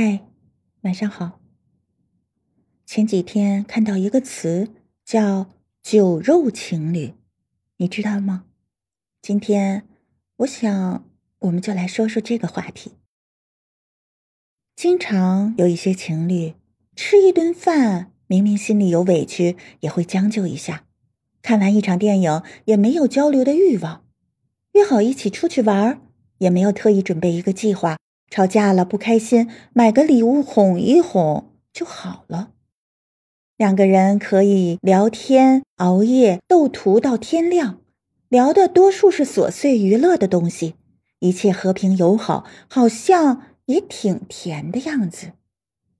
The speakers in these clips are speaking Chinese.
嗨，晚上好。前几天看到一个词叫“酒肉情侣”，你知道吗？今天我想，我们就来说说这个话题。经常有一些情侣吃一顿饭，明明心里有委屈，也会将就一下；看完一场电影，也没有交流的欲望；约好一起出去玩，也没有特意准备一个计划。吵架了不开心，买个礼物哄一哄就好了。两个人可以聊天、熬夜、斗图到天亮，聊的多数是琐碎娱乐的东西，一切和平友好，好像也挺甜的样子。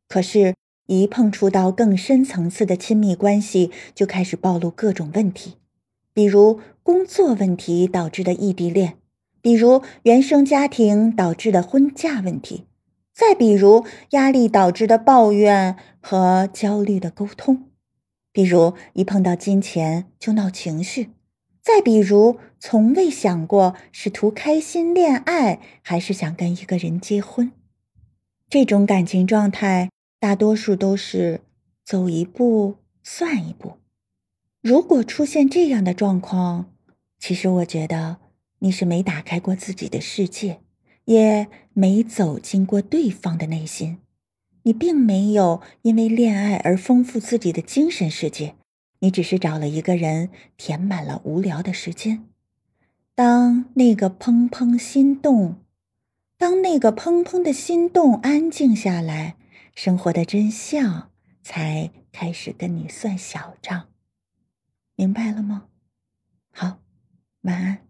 可是，一碰触到更深层次的亲密关系，就开始暴露各种问题，比如工作问题导致的异地恋。比如原生家庭导致的婚嫁问题，再比如压力导致的抱怨和焦虑的沟通，比如一碰到金钱就闹情绪，再比如从未想过是图开心恋爱还是想跟一个人结婚，这种感情状态大多数都是走一步算一步。如果出现这样的状况，其实我觉得。你是没打开过自己的世界，也没走进过对方的内心。你并没有因为恋爱而丰富自己的精神世界，你只是找了一个人填满了无聊的时间。当那个砰砰心动，当那个砰砰的心动安静下来，生活的真相才开始跟你算小账。明白了吗？好，晚安。